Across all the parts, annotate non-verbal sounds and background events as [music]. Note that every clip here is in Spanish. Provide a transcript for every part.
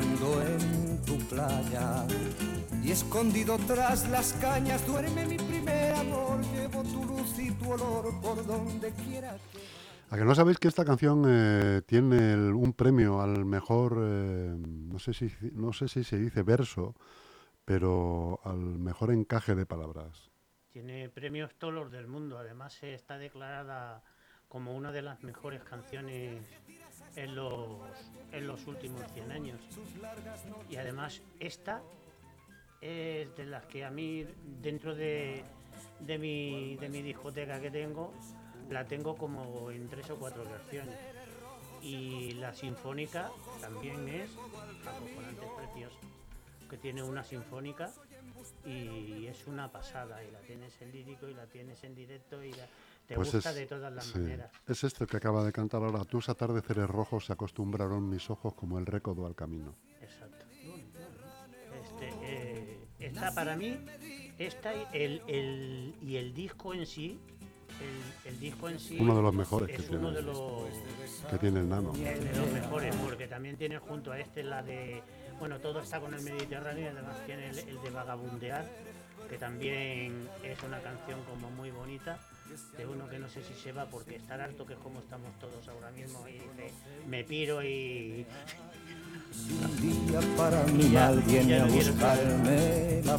sigue jugando en tu playa. Y escondido tras las cañas duerme mi primer amor. Llevo tu luz y tu olor por donde quiera que ¿A que no sabéis que esta canción eh, tiene el- un premio al mejor, eh, no, sé si, no sé si se dice verso, pero al mejor encaje de palabras? Tiene premios todos los del mundo. Además, eh, está declarada como una de las mejores canciones en los, en los últimos 100 años. Y además, esta es de las que a mí, dentro de, de, mi, de mi discoteca que tengo, la tengo como en tres o cuatro versiones. Y la sinfónica también es acojonante, preciosa. Que tiene una sinfónica y es una pasada. Y la tienes en lírico y la tienes en directo te Pues gusta es, de todas las sí, maneras. es este el que acaba de cantar ahora. Tus atardeceres rojos se acostumbraron mis ojos como el récodo al camino. Exacto. Este, eh, esta para mí, esta y el, el- y el disco en sí, el, el disco en sí Uno de los mejores que es uno tiene. de los, Que tiene el nano. de los mejores, porque también tiene junto a este la de, bueno, todo está con el Mediterráneo y además tiene el, el de Vagabundear, que también es una canción como muy bonita, de uno que no sé si se va porque estar harto, que es como estamos todos ahora mismo, y dice, me piro y... un día para mi ya- mal viene ya a buscarme la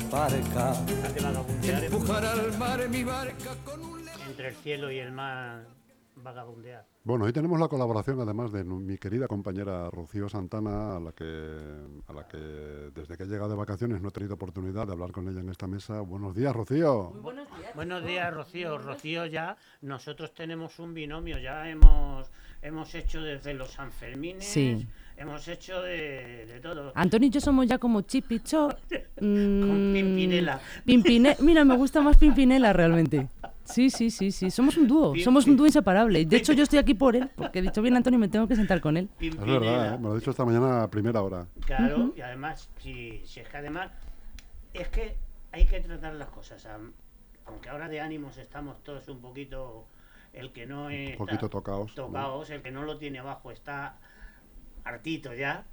es Empujar al mar mi barca con un entre el cielo y el mar vagabundear. Bueno, hoy tenemos la colaboración además de mi querida compañera Rocío Santana, a la que a la que desde que he llegado de vacaciones no he tenido oportunidad de hablar con ella en esta mesa. Buenos días, Rocío. Buenos días, Rocío. Rocío, ya nosotros tenemos un binomio, ya hemos hemos hecho desde los Sanfermines, Sí. hemos hecho de, de todo. Antonio y yo somos ya como Chip y Chop. [laughs] Con mm, Pimpinela. Pimpine- Mira, me gusta más Pimpinela realmente. [laughs] Sí, sí, sí, sí. Somos un dúo. Somos un dúo inseparable. De hecho, yo estoy aquí por él, porque dicho bien Antonio, me tengo que sentar con él. Es verdad, ¿eh? me lo he dicho esta mañana a primera hora. Claro, y además, si, si es que además, es que hay que tratar las cosas. Aunque ahora de ánimos estamos todos un poquito, el que no es... Un poquito tocaos. ¿no? tocaos, el que no lo tiene abajo está hartito ya,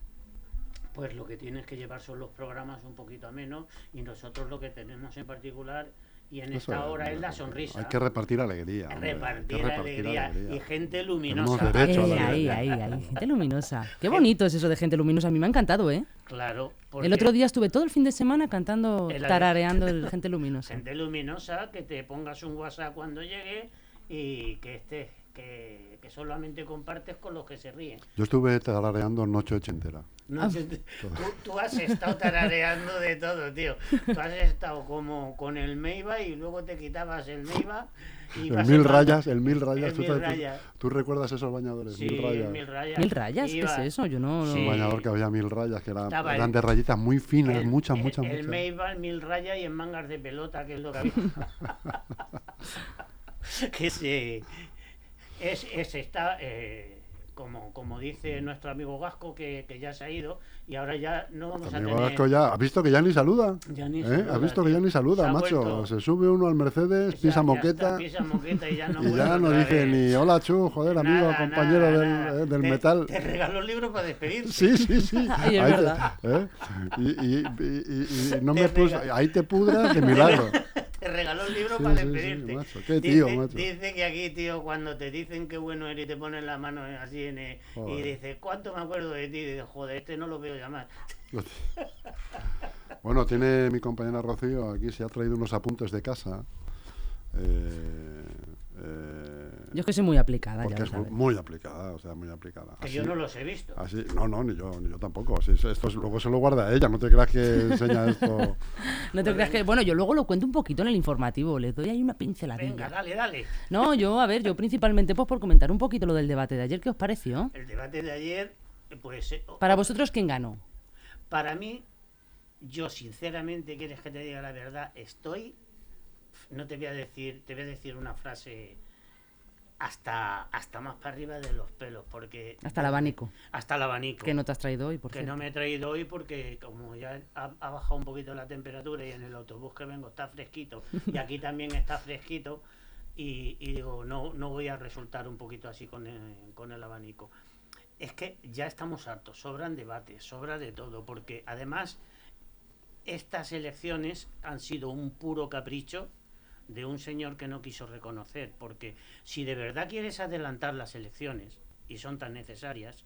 pues lo que tienes que llevar son los programas un poquito a menos y nosotros lo que tenemos en particular y en Eso esta es, hora es la sonrisa. Hay que repartir alegría. hombre, hay que repartir, repartir alegría, y gente luminosa. A la ahí, ahí, ahí. Gente [laughs] luminosa. Qué bonito es eso de gente luminosa. A mí me ha encantado, ¿eh? Claro, El otro día estuve todo el fin de semana cantando, El- tarareando el [laughs] gente luminosa. gente luminosa que te pongas un WhatsApp cuando llegue y que estés que, que solamente compartes con los que se ríen. Yo estuve tarareando noche ochentera. No Ah. [laughs] tú, tú has estado tarareando de todo, tío. Tú has estado como con el Meiba y luego te quitabas el Meiba y El mil rayas, el mil rayas. el ¿tú, mil tú- rayas. tú recuerdas esos bañadores? Sí, mil rayas. mil rayas. ¿Mil rayas? ¿Qué es eso? Yo no... no- Sí. Un bañador que había mil rayas, que era- eran el- de rayitas muy finas, el- muchas, el- muchas, El muchas. Meiba, mil rayas y en mangas de pelota, que es lo que había. [laughs] [laughs] que se. Es, es está. eh, como, como dice nuestro amigo Gasco, que, que ya se ha ido, y ahora ya no vamos a tener. Vasco ya, ¿has visto que ya ni saluda? Ya ni ¿Eh? saluda, ¿Has visto que ya ni saluda, Se macho? vuelto- Se sube uno al Mercedes, pisa ya moqueta está, [laughs] pisa moqueta y ya no, [laughs] y vuelve ya no otra dice vez. ni hola Chu, joder, amigo, compañero nada, del, nada. eh, del Te- metal. Te regaló el libro para despedirse. Sí, sí, sí. [laughs] Es Ahí te- verdad. ¿eh? y, y- y- no Te me pus- ahí te pudras de milagro. Te regaló el libro Sí, para sí, sí, despedirte. macho. Qué tío, dice, macho. dice que aquí, tío, cuando te dicen qué bueno eres y te ponen la mano así en el- y dices, ¿cuánto me acuerdo de ti? Y dices, joder, este no lo veo llamar. Bueno, tiene mi compañera Rocío aquí, se ha traído unos apuntes de casa. eh, eh, Yo es que soy muy aplicada, ya porque lo es muy, sabes. muy aplicada, o sea, muy aplicada. Que Así- yo no los he visto. así- no, no, ni yo, ni yo tampoco. Así, esto es- luego se lo guarda ella, no te creas que enseña [laughs] esto. No te creas que... Bueno, yo luego lo cuento un poquito en el informativo, le doy ahí una Venga, pinceladilla. dale, dale. No, yo, a ver, yo principalmente pues por comentar un poquito lo del debate de ayer, ¿qué os pareció? El debate de ayer, pues eh, Para vosotros, ¿quién ganó? para mí, yo sinceramente, quieres que te diga la verdad, estoy, no te voy a decir, te voy a decir una frase hasta, hasta más para arriba de los pelos, porque... Hasta el abanico, Hasta el abanico. que no te has traído hoy, por que cierto. no me he traído hoy porque como ya ha, ha bajado un poquito la temperatura y en el autobús que vengo está fresquito y aquí [laughs] también está fresquito y, y digo, no, no voy a resultar un poquito así con el, con el abanico. es que ya estamos hartos, sobran debates, sobra de todo, porque además estas elecciones han sido un puro capricho de un señor que no quiso reconocer, porque si de verdad quieres adelantar las elecciones y son tan necesarias,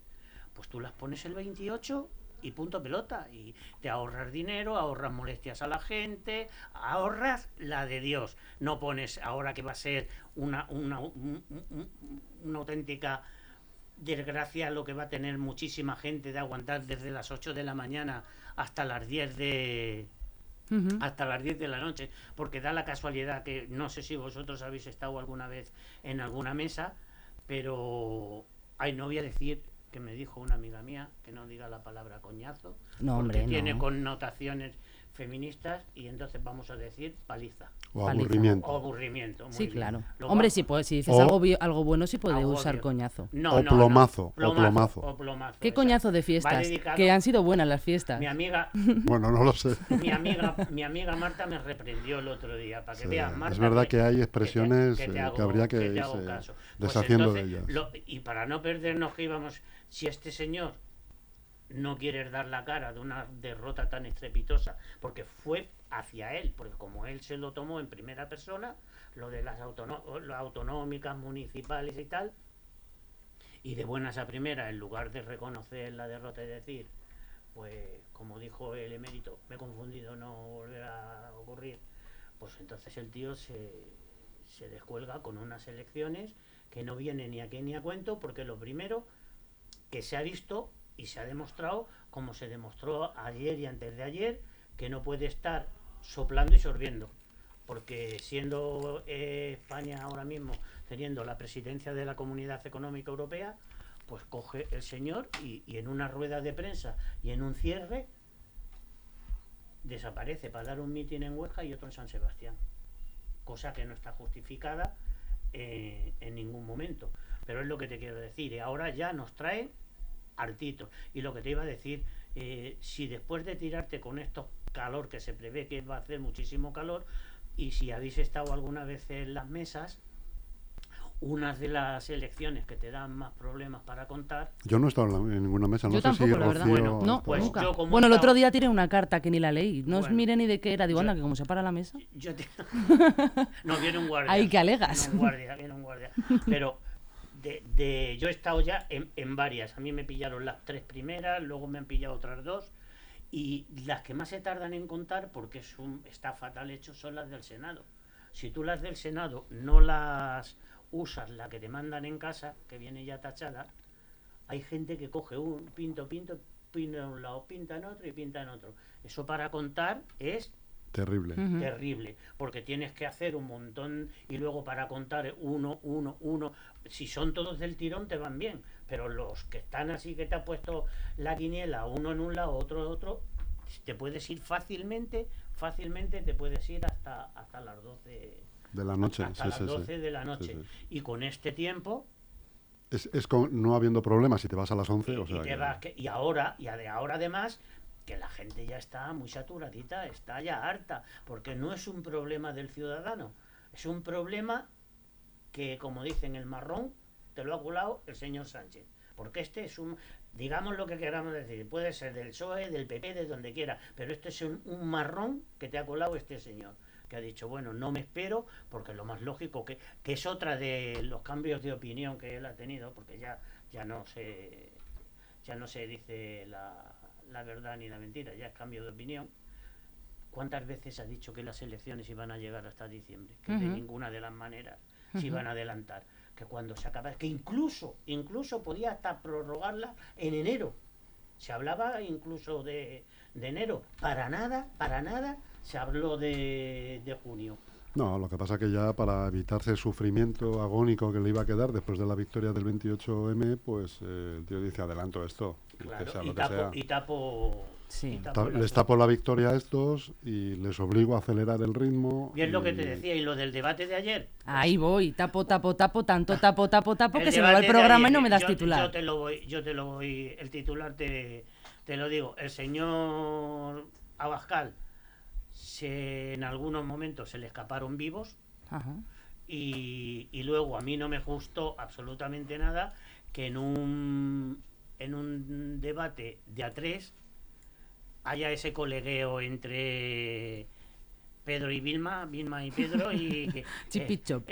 pues tú las pones el 28 y punto pelota. Y te ahorras dinero, ahorras molestias a la gente, ahorras la de Dios. No pones ahora que va a ser una, una, una auténtica desgracia lo que va a tener muchísima gente de aguantar desde las 8 de la mañana hasta las 10 de hasta las 10 de la noche, porque da la casualidad que no sé si vosotros habéis estado alguna vez en alguna mesa, pero ay, no voy a decir que me dijo una amiga mía que no diga la palabra coñazo, no, porque hombre, tiene no. connotaciones feministas y entonces vamos a decir paliza O Paliza. aburrimiento. o aburrimiento. muy Sí, bien. claro. Lo Hombre, si, puede- si dices O- algo, algo bueno, sí puede usar coñazo. No, O no, no. plomazo, o plomazo. o plomazo, ¿Qué exacto. coñazo de fiestas? Que han sido buenas las fiestas. Mi amiga, [laughs] Bueno, no lo sé. mi amiga, mi amiga Marta me reprendió el otro día para que Sí, veas, Marta, es verdad que hay te- expresiones, te eh, que hago- habría que irse caso. Pues deshaciendo de ellas. lo- y para no perdernos que íbamos, si este señor no quiere dar la cara de una derrota tan estrepitosa, porque fue hacia él, porque como él se lo tomó en primera persona, lo de las autonómicas, municipales y tal, y de buenas a primeras, en lugar de reconocer la derrota y decir, pues como dijo el emérito, me he confundido, no volverá a ocurrir, pues entonces el tío se, se descuelga con unas elecciones que no vienen ni a qué ni a cuento, porque lo primero que se ha visto y se ha demostrado, como se demostró ayer y antes de ayer, que no puede estar soplando y sorbiendo. Porque siendo eh, España ahora mismo teniendo la presidencia de la Comunidad Económica Europea, pues coge el señor y, en una rueda de prensa y en un cierre desaparece para dar un mitin en Huesca y otro en San Sebastián. Cosa que no está justificada eh, en ningún momento. Pero es lo que te quiero decir. Y ahora ya nos trae hartitos. Y lo que te iba a decir, eh, si después de tirarte con estos calor que se prevé que va a hacer muchísimo calor, y si habéis estado alguna vez en las mesas, unas de las elecciones que te dan más problemas para contar Yo no he estado en, ninguna mesa. No Yo sé tampoco, si la verdad. Bueno, No, estado. pues nunca. yo como Bueno, el otro día tiré una carta que ni la leí. No os Bueno. mire ni de qué era. Digo, Yo- anda, que como se para la mesa. [laughs] Yo te- [laughs] no, viene un [laughs] guardia. Ay, que alegas. Viene un guardia, viene un guardia. Pero de, yo he estado ya en, en varias. A mí me pillaron las tres primeras, luego me han pillado otras dos. Y las que más se tardan en contar, porque es un, está fatal hecho, son las del Senado. Si tú las del Senado no las usas, la que te mandan en casa, que viene ya tachada, hay gente que coge un pinto, pinto, pinta en un lado, pinta en otro y pinta en otro. Eso para contar es Terrible. Terrible, porque tienes que hacer un montón y luego para contar uno, uno, uno, si son todos del tirón te van bien, pero los que están así que te ha puesto la quiniela, uno en un lado, otro en otro, te puedes ir fácilmente, fácilmente te puedes ir hasta, hasta las 12, De la noche. hasta sí, las sí, sí. 12 de la noche. sí. Y con este tiempo, Es, es con- no habiendo problemas si te vas a las 11. y, o sea y te que- vas que- y ahora, y de ahora además, que la gente ya está muy saturadita, está ya harta, porque no es un problema del ciudadano, es un problema que, como dicen, el marrón te lo ha culado el señor Sánchez. Porque este es un, digamos lo que queramos decir, puede ser del PSOE, del PP, de donde quiera, pero este es un, un marrón que te ha colado este señor, que ha dicho, bueno, no me espero, porque lo más lógico, que, que es otra de los cambios de opinión que él ha tenido, porque ya, ya no se ya no se dice la, la verdad ni la mentira, ya es cambio de opinión. ¿Cuántas veces ha dicho que las elecciones iban a llegar hasta diciembre? Que de ninguna de las maneras se iban a adelantar. Que cuando se acaba, que incluso, incluso podía hasta prorrogarla en enero. Se hablaba incluso de, de enero. Para nada, para nada se habló de, de junio. No, lo que pasa que ya para evitarse el sufrimiento agónico que le iba a quedar después de la victoria del 28M, pues eh, el tío dice adelanto esto, que Claro, sea y, lo que tapo, sea. y tapo. Sí. y tapo les tapo la victoria a estos y les obligo a acelerar el ritmo. Y es lo que te decía, y lo del debate de ayer. Ahí voy, tapo, tapo, tapo, tanto tapo, tapo, tapo, El que se me va el programa y no me das yo- titular. Yo te lo voy, yo te lo voy, el titular te, te lo digo. El señor Abascal se, en algunos momentos se le escaparon vivos Ajá. y, y luego a mí no me gustó absolutamente nada que en un en un debate de a tres haya ese colegueo entre Pedro y Vilma, Vilma y Pedro y [laughs] que-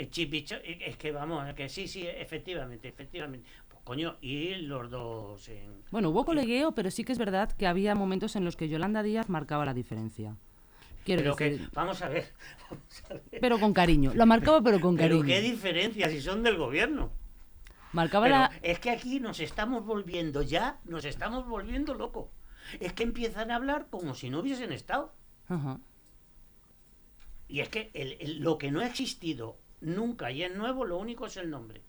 Chip y eh, eh, eh, es que vamos, que sí, sí, efectivamente, efectivamente. Pues coño, y los dos en, Bueno, hubo colegueo, pero sí que es verdad que había momentos en los que Yolanda Díaz marcaba la diferencia. Quiero pero que vamos a ver, [laughs] vamos a ver. pero con cariño. Lo marcaba, pero con Pero cariño. qué diferencia si son del gobierno. Marcaba Pero la... es que aquí nos estamos volviendo ya, nos estamos volviendo locos. Es que empiezan a hablar como si no hubiesen estado. Ajá. Y es que el- el- lo que no ha existido nunca y es nuevo, lo único es el nombre.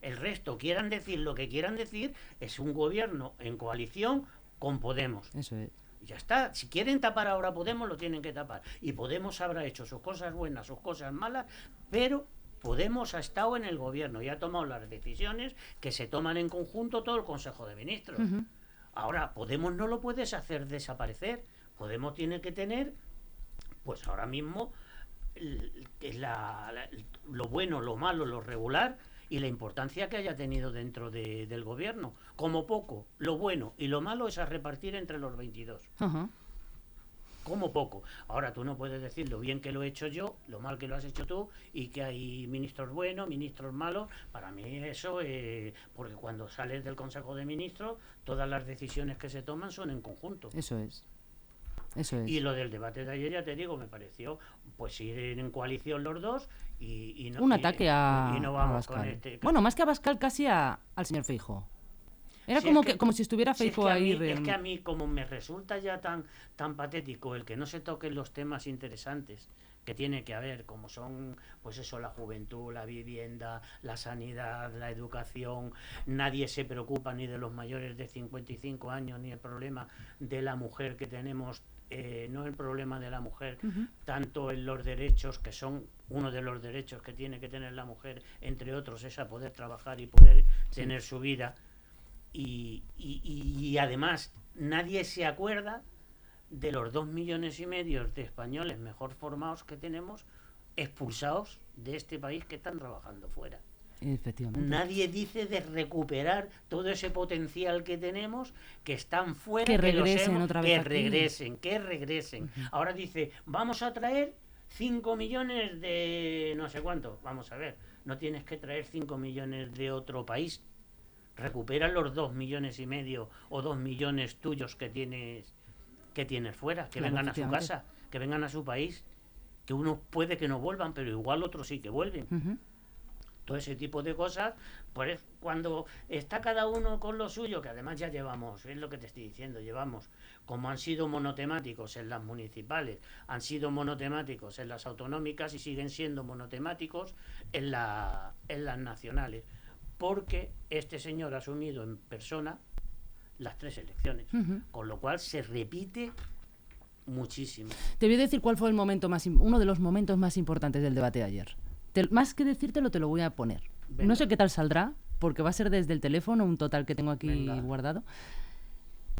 El resto, quieran decir lo que quieran decir, es un gobierno en coalición con Podemos. Eso es. Ya está. Si quieren tapar ahora Podemos, lo tienen que tapar. Y Podemos habrá hecho sus cosas buenas, sus cosas malas, pero Podemos ha estado en el gobierno y ha tomado las decisiones que se toman en conjunto todo el Consejo de Ministros. Ahora, Podemos no lo puedes hacer desaparecer. Podemos tiene que tener, pues ahora mismo, la- la- lo bueno, lo malo, lo regular y la importancia que haya tenido dentro de- del gobierno. Como poco, lo bueno y lo malo es a repartir entre los 22 Ajá. como poco. Ahora tú no puedes decir lo bien que lo he hecho yo, lo mal que lo has hecho tú y que hay ministros buenos, ministros malos. Para mí eso, eh, porque cuando sales del Consejo de Ministros, todas las decisiones que se toman son en conjunto. Eso es. Eso es. Y lo del debate de ayer, ya te digo, me pareció pues ir en coalición los dos y, y no, Un y- ataque a, y no a vamos con este- Bueno, más que a Bascal, casi a- al señor Feijo. Era Si como, es que, como si estuviera si es Feijo que a ahí. mí- Es que a mí, como me resulta ya tan, tan patético el que no se toquen los temas interesantes que tiene que haber, como son, pues eso, la juventud, la vivienda, la sanidad, la educación, nadie se preocupa ni de los mayores de 55 años, ni el problema de la mujer que tenemos, eh, no el problema de la mujer, tanto en los derechos, que son uno de los derechos que tiene que tener la mujer, entre otros, es a poder trabajar y poder tener su vida. Y, y- y- y además nadie se acuerda de los dos millones y medio de españoles mejor formados que tenemos expulsados de este país que están trabajando fuera. Efectivamente. Nadie dice de recuperar todo ese potencial que tenemos, que están fuera, Que regresen hemos- otra vez que regresen, que regresen. Ahora dice, vamos a traer 5 millones de no sé cuánto. Vamos a ver, no tienes que traer 5 millones de otro país. Recupera los 2 millones y medio o 2 millones tuyos que tienes que tienes fuera, que Claro, vengan a su casa, que vengan a su país, que unos puede que no vuelvan, pero igual otros sí que vuelven. Todo ese tipo de cosas, pues cuando está cada uno con lo suyo, que además ya llevamos, es lo que te estoy diciendo, llevamos, como han sido monotemáticos en las municipales, han sido monotemáticos en las autonómicas y siguen siendo monotemáticos en, la, en las nacionales, porque este señor ha asumido en persona las tres elecciones, con lo cual se repite muchísimo. Te voy a decir cuál fue el momento más, uno de los momentos más importantes del debate de ayer. Te- más que decírtelo, te lo voy a poner. Venga. No sé qué tal saldrá, porque va a ser desde el teléfono, un total que tengo aquí Venga. guardado.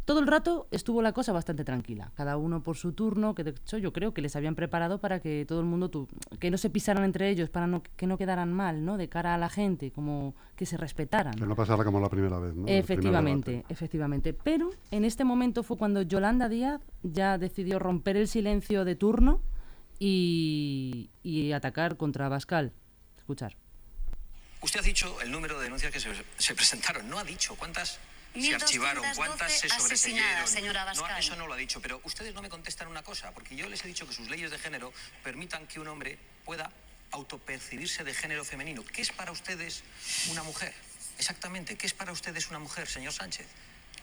Todo el rato estuvo la cosa bastante tranquila, cada uno por su turno, que de hecho yo creo que les habían preparado para que todo el mundo, tu- que no se pisaran entre ellos, para no, que no quedaran mal, ¿no? De cara a la gente, como que se respetaran. Que no pasara como la primera vez, ¿no? Efectivamente, efectivamente. Pero en este momento fue cuando Yolanda Díaz ya decidió romper el silencio de turno y, y atacar contra Bascal. Escuchar. Usted ha dicho el número de denuncias que se, se presentaron. No ha dicho cuántas se 1212 archivaron, cuántas se sobreseyeron. señora No, eso no lo ha dicho. Pero ustedes no me contestan una cosa, porque yo les he dicho que sus leyes de género permitan que un hombre pueda autopercibirse de género femenino. ¿Qué es para ustedes una mujer? Exactamente, ¿qué es para ustedes una mujer, señor Sánchez?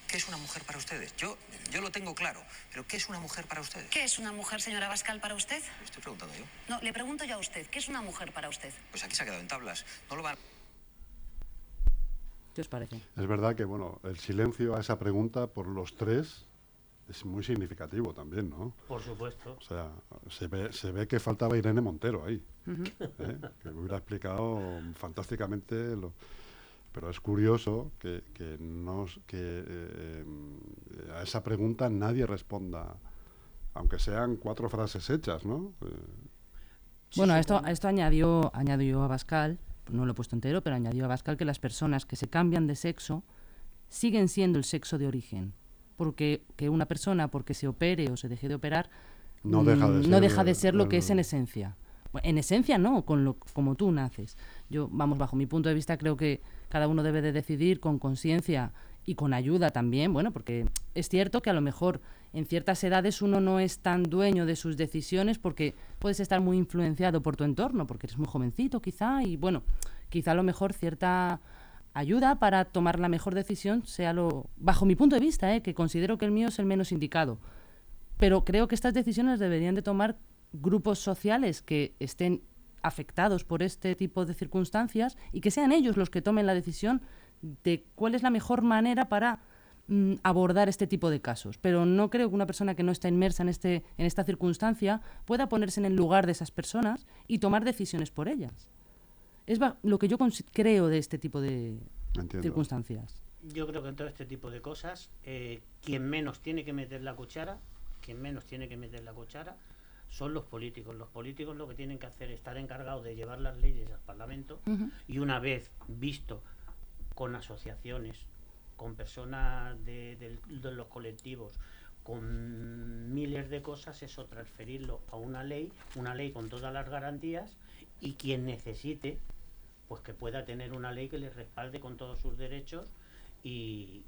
¿Qué es una mujer para ustedes? Yo, yo lo tengo claro, pero ¿qué es una mujer para ustedes? ¿Qué es una mujer, señora Bascal, para usted? Le estoy preguntando yo. No, le pregunto yo a usted, ¿qué es una mujer para usted? Pues aquí se ha quedado en tablas. No lo van ¿Qué os parece? Es verdad que, bueno, el silencio a esa pregunta por los tres es muy significativo también, ¿no? Por supuesto. O sea, se ve, se ve que faltaba Irene Montero ahí, ¿eh? que hubiera explicado fantásticamente lo... Pero es curioso que, que, nos- que eh, a esa pregunta nadie responda, aunque sean cuatro frases hechas, ¿no? Eh, Bueno, a esto, a esto añadió, añadió a Bascal, no lo he puesto entero, pero añadió a Bascal que las personas que se cambian de sexo siguen siendo el sexo de origen. Porque que una persona, porque se opere o se deje de operar, No deja de mm, ser no deja de ser lo que es en esencia. En esencia no, con lo, como tú naces. Yo, vamos, bajo mi punto de vista, creo que cada uno debe de decidir con conciencia y con ayuda también, bueno, porque es cierto que a lo mejor en ciertas edades uno no es tan dueño de sus decisiones porque puedes estar muy influenciado por tu entorno, porque eres muy jovencito quizá, y bueno, quizá a lo mejor cierta ayuda para tomar la mejor decisión sea lo, bajo mi punto de vista, ¿eh? que considero que el mío es el menos indicado. Pero creo que estas decisiones deberían de tomar grupos sociales que estén afectados por este tipo de circunstancias y que sean ellos los que tomen la decisión de cuál es la mejor manera para mm, abordar este tipo de casos. Pero no creo que una persona que no está inmersa en, este, en esta circunstancia pueda ponerse en el lugar de esas personas y tomar decisiones por ellas. Es lo que yo creo de este tipo de Entiendo. circunstancias. Yo creo que en todo este tipo de cosas, eh, quien menos tiene que meter la cuchara, quien menos tiene que meter la cuchara, son los políticos. Los políticos lo que tienen que hacer es estar encargados de llevar las leyes al Parlamento y una vez visto con asociaciones, con personas de, los colectivos, con miles de cosas, eso transferirlo a una ley, una ley con todas las garantías y quien necesite, pues que pueda tener una ley que le respalde con todos sus derechos y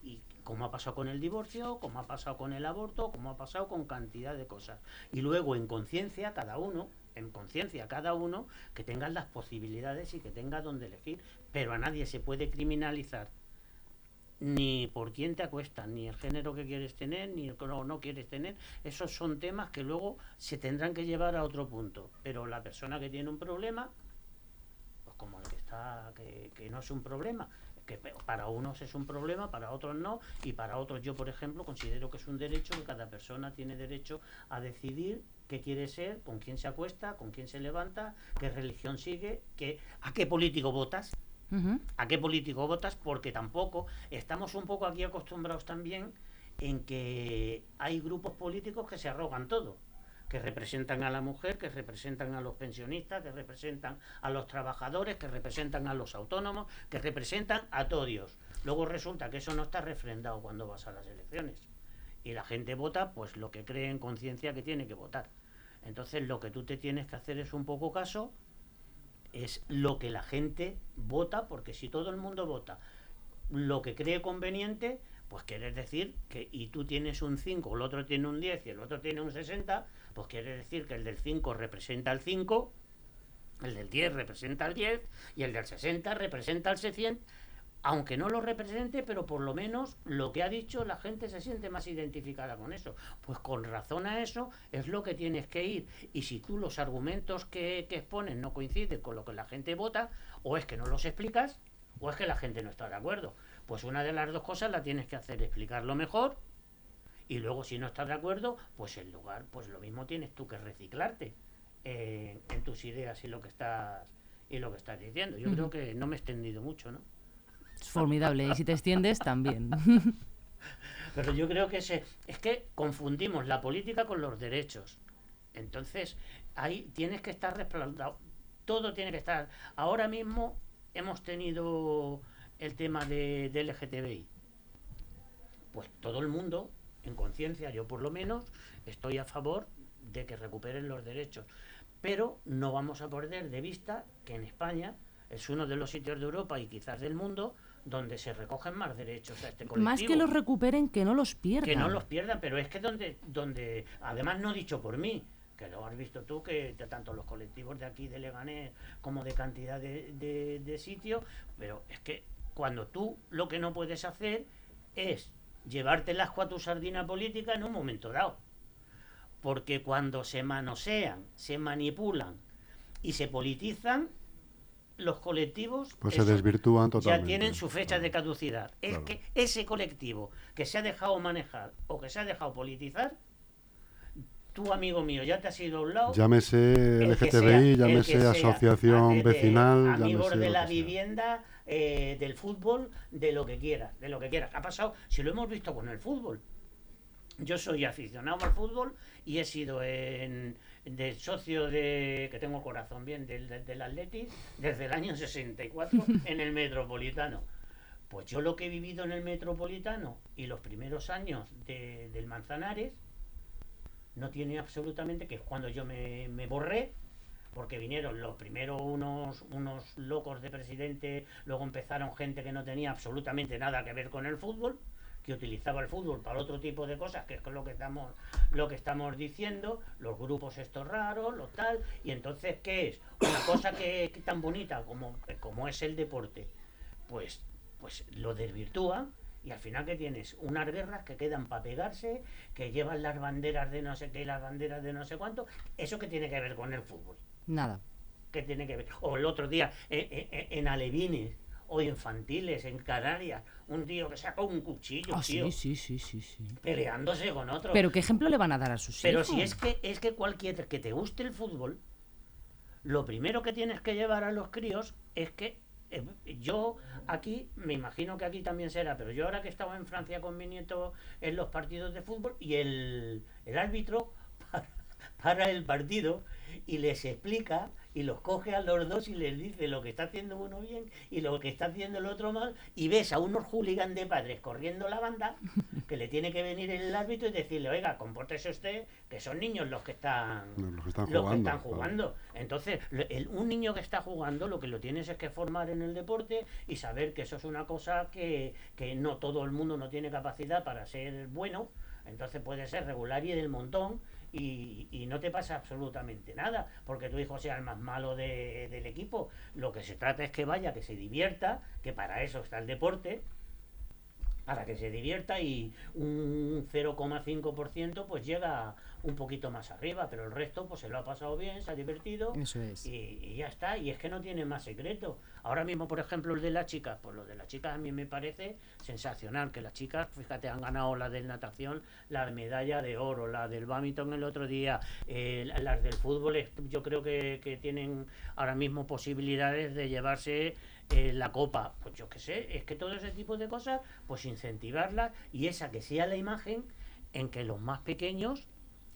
como ha pasado con el divorcio, como ha pasado con el aborto, como ha pasado con cantidad de cosas. Y luego en conciencia cada uno, en conciencia cada uno, que tenga las posibilidades y que tenga donde elegir. Pero a nadie se puede criminalizar ni por quién te acuestas, ni el género que quieres tener, ni el que no, no quieres tener. Esos son temas que luego se tendrán que llevar a otro punto. Pero la persona que tiene un problema, pues como el que está, que, que no es un problema, que para unos es un problema, para otros no, y para otros yo, por ejemplo, considero que es un derecho que cada persona tiene derecho a decidir qué quiere ser, con quién se acuesta, con quién se levanta, qué religión sigue, qué, a qué político votas A qué político votas, porque tampoco estamos un poco aquí acostumbrados también en que hay grupos políticos que se arrogan todo, que representan a la mujer, que representan a los pensionistas, que representan a los trabajadores, que representan a los autónomos, que representan a todos. Luego resulta que eso no está refrendado cuando vas a las elecciones. Y la gente vota pues lo que cree en conciencia que tiene que votar. Entonces lo que tú te tienes que hacer es un poco caso es lo que la gente vota, porque si todo el mundo vota lo que cree conveniente, pues quiere decir que y tú tienes un 5, el otro tiene un 10 y el otro tiene un 60, pues quiere decir que el del 5 representa el 5, el del 10 representa el 10 y el del 60 representa el 600, aunque no lo represente, pero por lo menos lo que ha dicho la gente se siente más identificada con eso. Pues con razón a eso es lo que tienes que ir. Y si tú los argumentos que, que expones no coinciden con lo que la gente vota, o es que no los explicas, o es que la gente no está de acuerdo. Pues una de las dos cosas la tienes que hacer, explicarlo mejor, y luego si no estás de acuerdo, pues en lugar, pues lo mismo tienes tú que reciclarte eh, en tus ideas y lo que estás y lo que estás diciendo. Yo creo que no me he extendido mucho, ¿no? Es formidable. Y si te extiendes, también. [laughs] Pero yo creo que se, es que confundimos la política con los derechos. Entonces, ahí tienes que estar respaldado. Todo tiene que estar. Ahora mismo hemos tenido el tema de, de LGTBI. Pues todo el mundo, en conciencia, yo por lo menos, estoy a favor de que recuperen los derechos. Pero no vamos a perder de vista que en España es uno de los sitios de Europa y quizás del mundo donde se recogen más derechos a este colectivo Más que los recuperen, que no los pierdan. que no los pierdan, pero es que donde, donde además no dicho por mí, que lo has visto tú, que tanto los colectivos de aquí de Leganés como de cantidad de, de, de sitios, pero es que cuando tú lo que no puedes hacer es llevarte el asco a tu sardina política en un momento dado. Porque cuando se manosean, se manipulan y se politizan, los colectivos Pues se eso, desvirtúan ya totalmente. tienen su fecha de caducidad. Es Claro. que ese colectivo que se ha dejado manejar o que se ha dejado politizar, tú, amigo mío, ya te has ido a un lado. Llámese sea, LGTBI, el llámese sea, asociación a- de- vecinal, amigos llámese de la sea. vivienda, eh, del fútbol, de lo que quieras, de lo que quieras. Ha pasado, si lo hemos visto con el fútbol. Yo soy aficionado al fútbol y he sido en, de socio de, que tengo corazón bien, del, del, Atleti desde el año 64 [laughs] en el Metropolitano. Pues yo lo que he vivido en el Metropolitano y los primeros años de- del Manzanares no tiene absolutamente, que es cuando yo me, me borré, porque vinieron los primeros unos, unos locos de presidente, luego empezaron gente que no tenía absolutamente nada que ver con el fútbol, que utilizaba el fútbol para otro tipo de cosas, que es lo que estamos, lo que estamos diciendo, los grupos estos raros, los tal, y entonces, ¿qué es? Una cosa que, que tan bonita como, como es el deporte, pues, pues lo desvirtúa y al final que tienes unas guerras que quedan para pegarse, que llevan las banderas de no sé qué, las banderas de no sé cuánto, eso que tiene que ver con el fútbol, Nada. que tiene que ver. O el otro día eh, eh, eh, en Alevines o infantiles, en Canarias, un tío que saca un cuchillo, Ah, tío, sí, sí, sí, sí, sí. peleándose con otro. Pero ¿qué ejemplo le van a dar a sus Pero hijos? si es que es que cualquier que te guste el fútbol, lo primero que tienes que llevar a los críos es que eh, yo aquí, me imagino que aquí también será, pero yo ahora que estaba en Francia con mi nieto en los partidos de fútbol y el, el árbitro [laughs] para, para el partido y les explica y los coge a los dos y les dice lo que está haciendo uno bien y lo que está haciendo el otro mal y ves a unos hooligans de padres corriendo la banda [laughs] que le tiene que venir el árbitro y decirle, oiga, compórtese usted, que son niños los que están Los que están jugando, que están claro. Entonces, el- un niño que está jugando lo que lo tienes es que formar en el deporte y saber que eso es una cosa que, que no todo el mundo no tiene capacidad para ser bueno. Entonces puede ser regular y del montón y, no te pasa absolutamente nada porque tu hijo sea el más malo de- del equipo. Lo que se trata es que vaya, que se divierta, que para eso está el deporte para que se divierta y un 0,5% pues llega un poquito más arriba, pero el resto pues se lo ha pasado bien, se ha divertido Eso es. y, y ya está, y es que no tiene más secreto. Ahora mismo, por ejemplo, el de las chicas, pues lo de las chicas a mí me parece sensacional, que las chicas, fíjate, han ganado la de natación, la medalla de oro, la del badminton el otro día, eh, la- las del fútbol, yo creo que, que tienen ahora mismo posibilidades de llevarse eh, la copa, pues yo qué sé, es que todo ese tipo de cosas, pues incentivarlas y esa que sea la imagen en que los más pequeños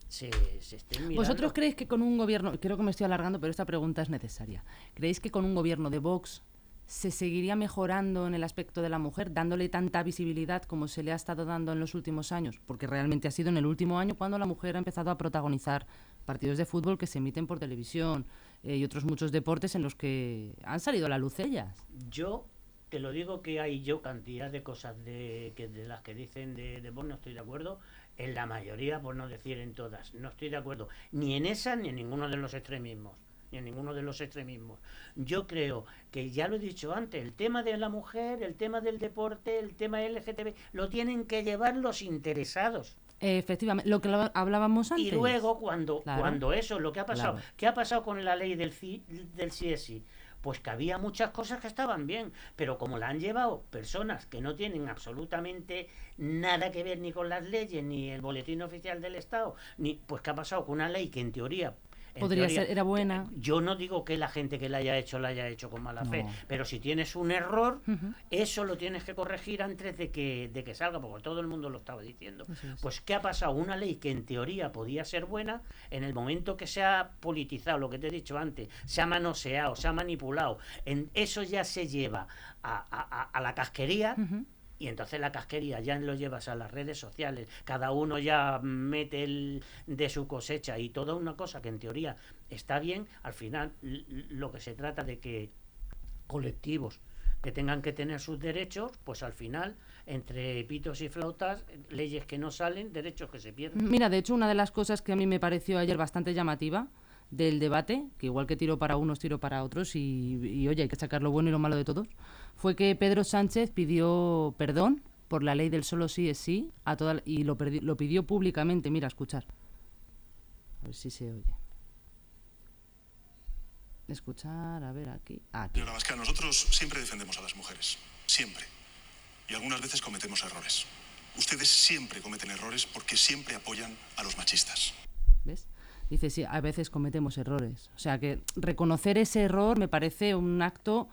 se, se estén mirando. ¿Vosotros creéis que con un gobierno, creo que me estoy alargando, pero esta pregunta es necesaria, ¿creéis que con un gobierno de Vox se seguiría mejorando en el aspecto de la mujer, dándole tanta visibilidad como se le ha estado dando en los últimos años? Porque realmente ha sido en el último año cuando la mujer ha empezado a protagonizar partidos de fútbol que se emiten por televisión eh, y otros muchos deportes en los que han salido a la luz ellas. Yo te lo digo que hay yo cantidad de cosas de, que de las que dicen de, de Vox no estoy de acuerdo. En la mayoría, por no decir en todas, no estoy de acuerdo. Ni en esa ni en ninguno de los extremismos. Ni en ninguno de los extremismos. Yo creo que ya lo he dicho antes, el tema de la mujer, el tema del deporte, el tema LGTB, lo tienen que llevar los interesados. Efectivamente, lo que lo- hablábamos antes. Y luego cuando, Claro. cuando eso, lo que ha pasado, Claro. ¿qué ha pasado con la ley del, ci- del CSI? Pues que había muchas cosas que estaban bien, pero como la han llevado personas que no tienen absolutamente nada que ver ni con las leyes, ni el boletín oficial del Estado, ni pues qué ha pasado con una ley que en teoría Podría teoría, ser, era buena. Yo no digo que la gente que la haya hecho la haya hecho con mala fe, pero si tienes un error, eso lo tienes que corregir antes de que, de que salga, porque todo el mundo lo estaba diciendo. Es. Pues, ¿qué ha pasado? Una ley que en teoría podía ser buena, en el momento que se ha politizado, lo que te he dicho antes, se ha manoseado, se ha manipulado, en, eso ya se lleva a, a- a- a la casquería. Y entonces la casquería ya lo llevas a las redes sociales, cada uno ya mete el de su cosecha y toda una cosa que en teoría está bien, al final lo que se trata de que colectivos que tengan que tener sus derechos, pues al final, entre pitos y flautas, leyes que no salen, derechos que se pierden. Mira, de hecho, una de las cosas que a mí me pareció ayer bastante llamativa del debate, que igual que tiro para unos, tiro para otros, y, y, oye, hay que sacar lo bueno y lo malo de todos, fue que Pedro Sánchez pidió perdón por la ley del solo sí es sí a toda, y lo, perdi- lo pidió públicamente. Mira, escuchar. A ver si se oye. Escuchar, a ver aquí. Ah, aquí. Señora Bascal, nosotros siempre defendemos a las mujeres, siempre. Y algunas veces cometemos errores. Ustedes siempre cometen errores porque siempre apoyan a los machistas. ¿Ves? Dice, sí, a veces cometemos errores. O sea que reconocer ese error me parece un acto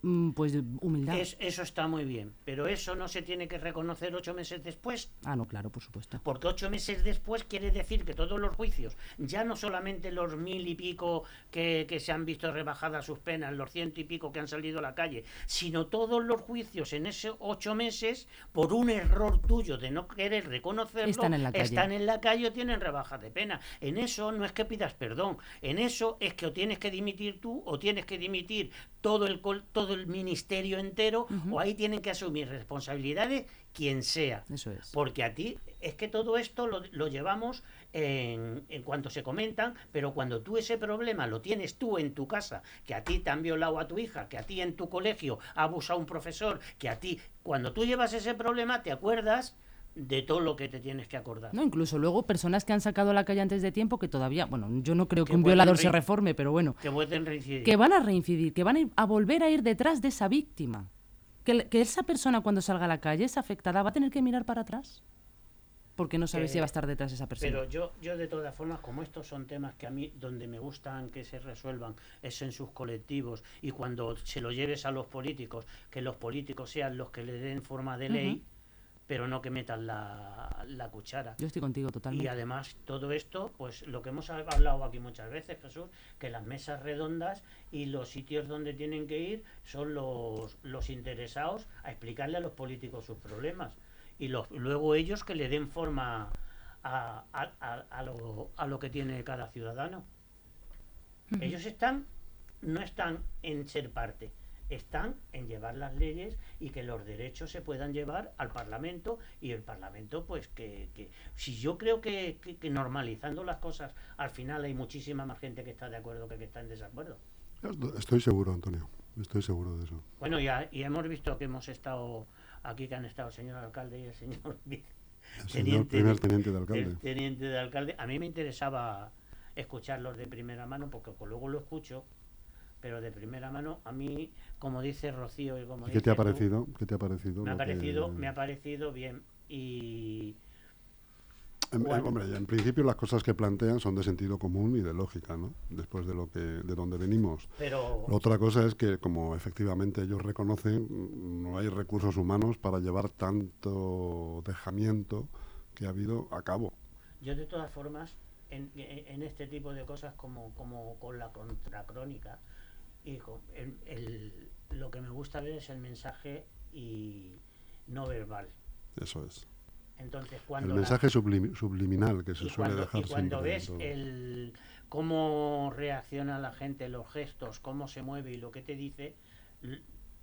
Pues humildad. Es- eso está muy bien, pero eso no se tiene que reconocer ocho meses después. Ah, no, claro, por supuesto. Porque ocho meses después quiere decir que todos los juicios, ya no solamente los mil y pico que, que se han visto rebajadas sus penas, los ciento y pico que han salido a la calle, sino todos los juicios en esos ocho meses, por un error tuyo de no querer reconocerlo, Están en la calle. están en la calle o tienen rebaja de pena. En eso no es que pidas perdón, en eso es que o tienes que dimitir tú o tienes que dimitir todo el, todo el ministerio entero o ahí tienen que asumir responsabilidades quien sea. Eso es. Porque a ti, es que todo esto lo, lo llevamos en, en cuanto se comentan, pero cuando tú ese problema lo tienes tú en tu casa, que a ti te han violado a tu hija, que a ti en tu colegio ha abusado un profesor, que a ti, cuando tú llevas ese problema, te acuerdas de todo lo que te tienes que acordar. No, incluso luego personas que han sacado a la calle antes de tiempo que todavía, bueno, yo no creo que, Que un violador se reforme, pero bueno, Que pueden reincidir. que van a reincidir, que van a, ir- a volver a ir detrás de esa víctima. Que, que esa persona cuando salga a la calle, esa afectada, va a tener que mirar para atrás. Porque no sabe Que- si va a estar detrás de esa persona. Pero yo, yo de todas formas, como estos son temas que a mí donde me gustan que se resuelvan es en sus colectivos y cuando se lo lleves a los políticos, que los políticos sean los que le den forma de ley, pero no que metan la, la cuchara. Yo estoy contigo totalmente. Y además todo esto, pues lo que hemos hablado aquí muchas veces, Jesús, que las mesas redondas y los sitios donde tienen que ir son los, los interesados a explicarle a los políticos sus problemas. Y los, luego ellos que le den forma a, a- a- a lo, a lo que tiene cada ciudadano. Ellos están, no están en ser parte, están en llevar las leyes y que los derechos se puedan llevar al Parlamento y el Parlamento, pues que, que- si yo creo que, que- que normalizando las cosas, al final hay muchísima más gente que está de acuerdo que que está en desacuerdo. Estoy seguro, Antonio. Estoy seguro de eso. Bueno, ya y hemos visto que hemos estado aquí, que han estado el señor alcalde y el señor [laughs] El señor primer teniente de alcalde. el teniente de alcalde. A mí me interesaba escucharlos de primera mano, porque luego lo escucho, pero de primera mano, a mí, como dice Rocío y como ¿Y qué te ha tú, parecido? ¿Qué te ha parecido? Me ha que- parecido, me ha parecido bien. Y En, en- Bueno. hombre, en principio las cosas que plantean son de sentido común y de lógica, ¿no? Después de lo que de donde venimos. pero otra cosa es que, como efectivamente ellos reconocen, no hay recursos humanos para llevar tanto dejamiento que ha habido a cabo. Yo de todas formas, en, en este tipo de cosas como, como con la contracrónica, y con el- el- lo que me gusta ver es el mensaje y no verbal. Eso es. Entonces El la- mensaje sublim- subliminal que se y suele cuando, dejar y cuando ves el cómo reacciona la gente, los gestos, cómo se mueve y lo que te dice,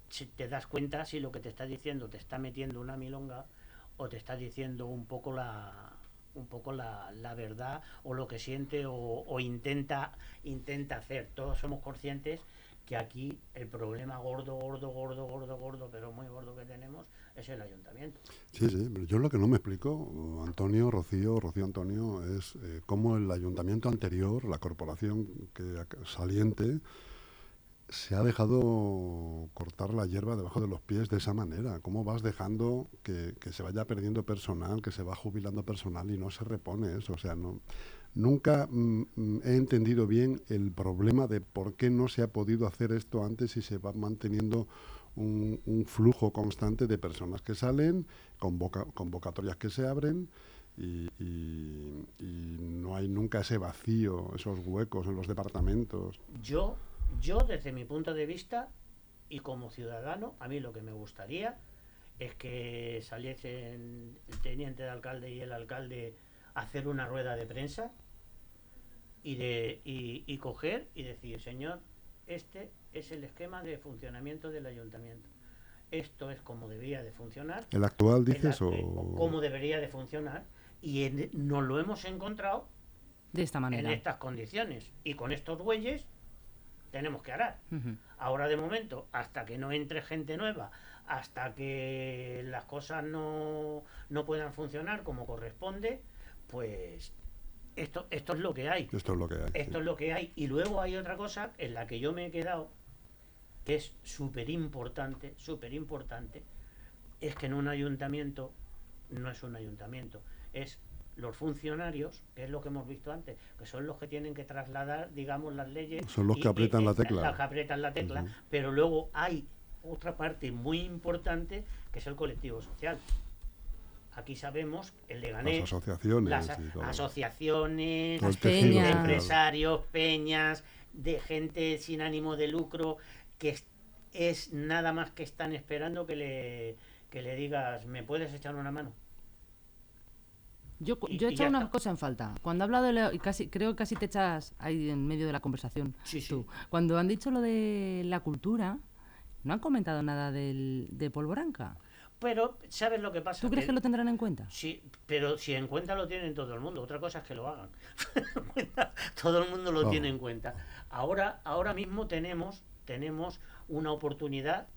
si te das cuenta si lo que te está diciendo te está metiendo una milonga o te está diciendo un poco la un poco la, la verdad o lo que siente o, o intenta intenta hacer. Todos somos conscientes que aquí el problema gordo, gordo, gordo, gordo, gordo, pero muy gordo que tenemos es el ayuntamiento. Sí, sí, pero yo lo que no me explico, Antonio, Rocío, Rocío Antonio, es eh, cómo el ayuntamiento anterior, la corporación que saliente, se ha dejado cortar la hierba debajo de los pies de esa manera. ¿Cómo vas dejando que, que se vaya perdiendo personal, que se va jubilando personal y no se repone eso? O sea, no, nunca mm, mm, he entendido bien el problema de por qué no se ha podido hacer esto antes y se va manteniendo un, flujo constante de personas que salen, convoca- convocatorias que se abren y, y- no hay nunca ese vacío, esos huecos en los departamentos. Yo, yo desde mi punto de vista y como ciudadano, a mí lo que me gustaría es que saliesen el teniente de alcalde y el alcalde hacer una rueda de prensa y de y, y coger y decir, señor, este es el esquema de funcionamiento del ayuntamiento. Esto es como debería de funcionar. ¿El actual el dices acto- o...? cómo debería de funcionar y en- nos lo hemos encontrado De esta en manera. estas condiciones y con estos bueyes tenemos que arar. Ahora de momento, hasta que no entre gente nueva, hasta que las cosas no, no puedan funcionar como corresponde, pues esto, esto es lo que hay. Esto es lo que hay. sí. Esto es lo que hay. Y luego hay otra cosa en la que yo me he quedado, que es súper importante, súper importante, es que en un ayuntamiento no es un ayuntamiento, es los funcionarios, que es lo que hemos visto antes, que son los que tienen que trasladar, digamos, las leyes. Son los que aprietan la tecla. Los que aprietan la tecla, Ujú. pero luego hay otra parte muy importante que es el colectivo social. Aquí sabemos el Leganés, Las asociaciones las todo. asociaciones, Las peñas. de empresarios, peñas, de gente sin ánimo de lucro, que es, es nada más que están esperando que le, que le digas, ¿me puedes echar una mano? Yo, Y- yo he echado una está. cosa en falta. Cuando he hablado de la- y casi, creo que casi te echas ahí en medio de la conversación. Sí, sí. tú. Cuando han dicho lo de la cultura, no han comentado nada del, de Polvoranca. Pero, ¿sabes lo que pasa? ¿Tú crees que lo tendrán en cuenta? Sí, pero si en cuenta lo tienen todo el mundo. Otra cosa es que lo hagan. [laughs] todo el mundo lo Vamos. tiene en cuenta. Ahora, ahora mismo tenemos, tenemos una oportunidad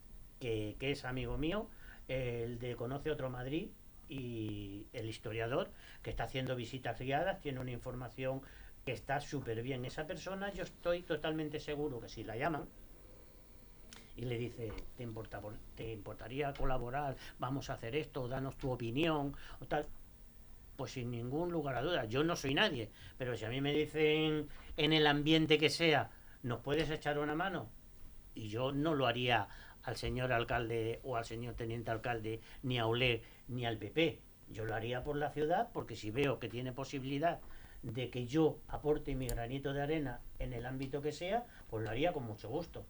que, que es amigo mío, el de Conoce Otro Madrid y el historiador que está haciendo visitas guiadas, tiene una información que está súper bien. Esa persona, yo estoy totalmente seguro que si la llaman, y le dice, ¿te, importa, ¿te importaría colaborar? Vamos a hacer esto, danos tu opinión o tal. Pues sin ningún lugar a dudas, yo no soy nadie, pero si a mí me dicen en el ambiente que sea, ¿nos puedes echar una mano? Y yo no lo haría al señor alcalde o al señor teniente alcalde, ni a OLE, ni al PP. Yo lo haría por la ciudad, porque si veo que tiene posibilidad de que yo aporte mi granito de arena en el ámbito que sea, pues lo haría con mucho gusto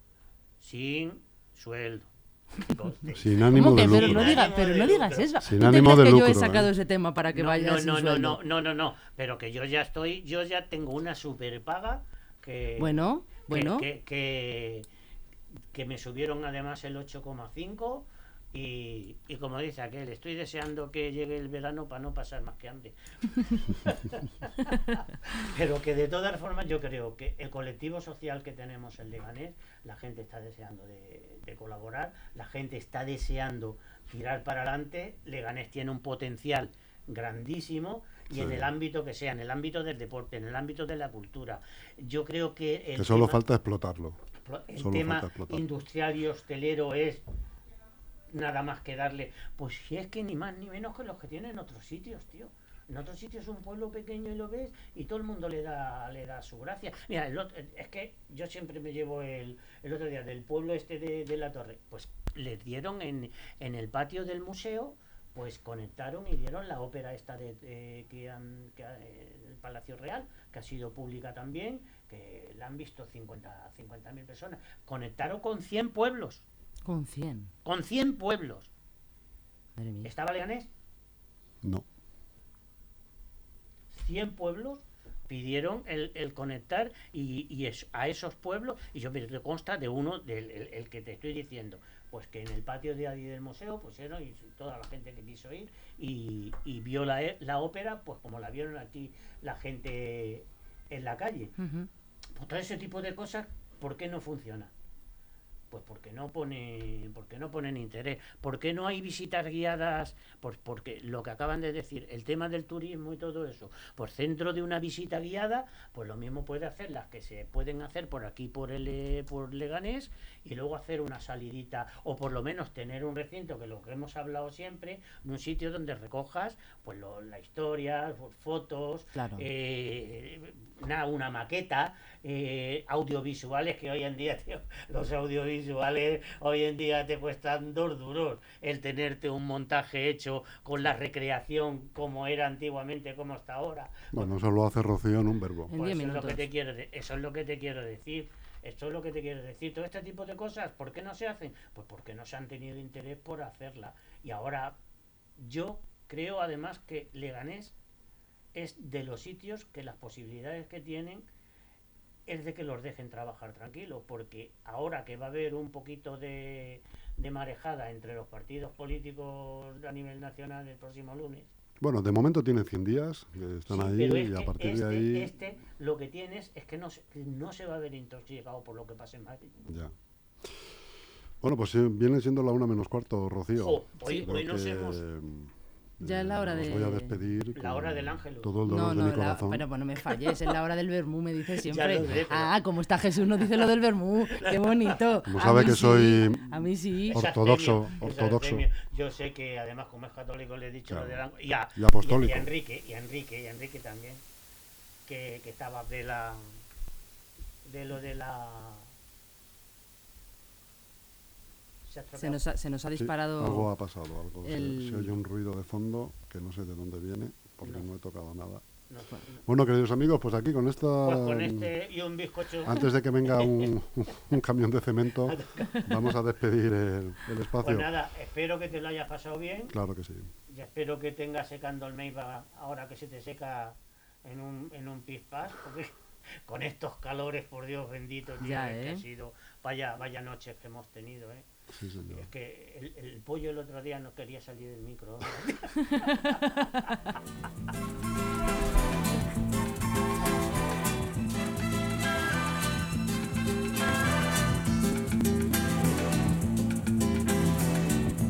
sin sueldo. [laughs] Sin ánimo de Pero lucro. no, diga- pero no digas lucro. eso. Sin ¿Tú te ánimo crees de que yo he lucro, sacado ¿eh? ese tema para que no, vaya no, no, no, no, no, no, no, pero que yo ya estoy, yo ya tengo una super paga que Bueno, que- bueno. que, que, que me subieron además el 8,5 y, y como dice aquel, estoy deseando que llegue el verano para no pasar más que hambre. [laughs] Pero que de todas formas yo creo que el colectivo social que tenemos en Leganés, la gente está deseando de, de colaborar, la gente está deseando tirar para adelante, Leganés tiene un potencial grandísimo y Sí. en el ámbito que sea, en el ámbito del deporte, en el ámbito de la cultura. Yo creo que el Que solo tema- falta explotarlo. el Solo tema industrial y hostelero es nada más que darle, pues si es que ni más ni menos que los que tienen otros sitios, tío. En otros sitios es un pueblo pequeño y lo ves y todo el mundo le da le da su gracia. Mira, el otro- es que yo siempre me llevo el, el otro día del pueblo este de, de la torre, pues les dieron en, en el patio del museo, pues conectaron y dieron la ópera esta de, que han que eh, el Palacio Real, que ha sido pública también, que la han visto 50 50.000 personas. Conectaron con 100 pueblos, Con 100. con 100 pueblos. Madre mía. ¿Estaba Leganés? No. 100 pueblos pidieron el, el conectar y, y es- a esos pueblos, y yo me consta de uno, del el, el que te estoy diciendo, pues que en el patio de allí del museo pusieron y toda la gente que quiso ir y, y vio la, e- la ópera, pues como la vieron aquí la gente en la calle. Pues todo ese tipo de cosas, ¿por qué no funciona? Pues porque no pone, porque no ponen interés, ¿por qué no hay visitas guiadas? Pues porque lo que acaban de decir, el tema del turismo y todo eso, por centro de una visita guiada, pues lo mismo puede hacer las que se pueden hacer por aquí por el por Leganés y luego hacer una salidita o por lo menos tener un recinto que lo que hemos hablado siempre, un sitio donde recojas pues lo- la historia, fo- fotos, Claro. eh, una, una maqueta, eh, audiovisuales que hoy en día, [laughs] tío, los audiovisuales hoy en día te cuestan dos duros el tenerte un montaje hecho con la recreación como era antiguamente, como hasta ahora. Bueno, eso lo hace Rocío en un verbo. Pues 10 eso, es lo que te quiero eso es lo que te quiero decir. Esto es lo que te quiero decir. Todo este tipo de cosas, ¿por qué no se hacen? Pues porque no se han tenido interés por hacerla. Y ahora yo creo además que Leganés es de los sitios que las posibilidades que tienen es de que los dejen trabajar tranquilos, porque ahora que va a haber un poquito de, de marejada entre los partidos políticos a nivel nacional el próximo lunes, Bueno, de momento tienen 100 días, que están Sí, ahí pero y a partir este, de ahí este lo que tienes es que no, no se va a ver intoxicado por lo que pase en Madrid. ya. Bueno, pues eh, viene siendo la una menos cuarto, Rocío. Jo, hoy- hoy nos hemos- Ya es la hora os de- voy a despedir. La hora del Ángelus. Todo el dolor No, de no, mi la- corazón. pero bueno, me falles, es la hora del vermú, me dice [laughs] siempre. lo sé, pero- Ah, como está Jesús, nos dice lo del vermú, qué [laughs] bonito. Como A sabe mí que sí, soy A mí sí. Ortodoxo, ortodoxo. Yo sé que además como es católico le he dicho Claro. lo del Ángelus. Y, a, Y apostólico. y a Enrique, y a Enrique, y a Enrique también, que, que estaba de la de lo de la Se nos ha, se nos ha Sí, disparado. algo ha pasado, algo. se- el- Se, oye un ruido de fondo que no sé de dónde viene, porque No. no, he tocado nada. No, Bueno, queridos amigos, pues aquí con esta... Pues con este y un bizcocho. Antes de que venga un, [laughs] un camión de cemento, vamos a despedir el, el espacio. Pues nada, espero que te lo hayas pasado bien. Claro que sí. Y espero que tengas secando el Meiba ahora que se te seca en un, en un pispás, porque con estos calores, por Dios bendito, tío, Ya, es que ¿eh? ha sido, vaya, vaya noches que hemos tenido, ¿eh? Sí, señor. Es que el, el pollo el otro día no quería salir del micro. [laughs]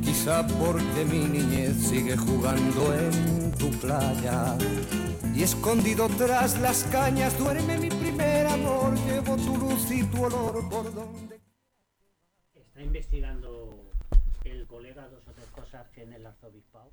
Quizá porque mi niñez sigue jugando en tu playa y escondido tras las cañas duerme mi primer amor. Llevo tu luz y tu olor por donde. Está investigando el colega dos o tres cosas que en el arzobispado.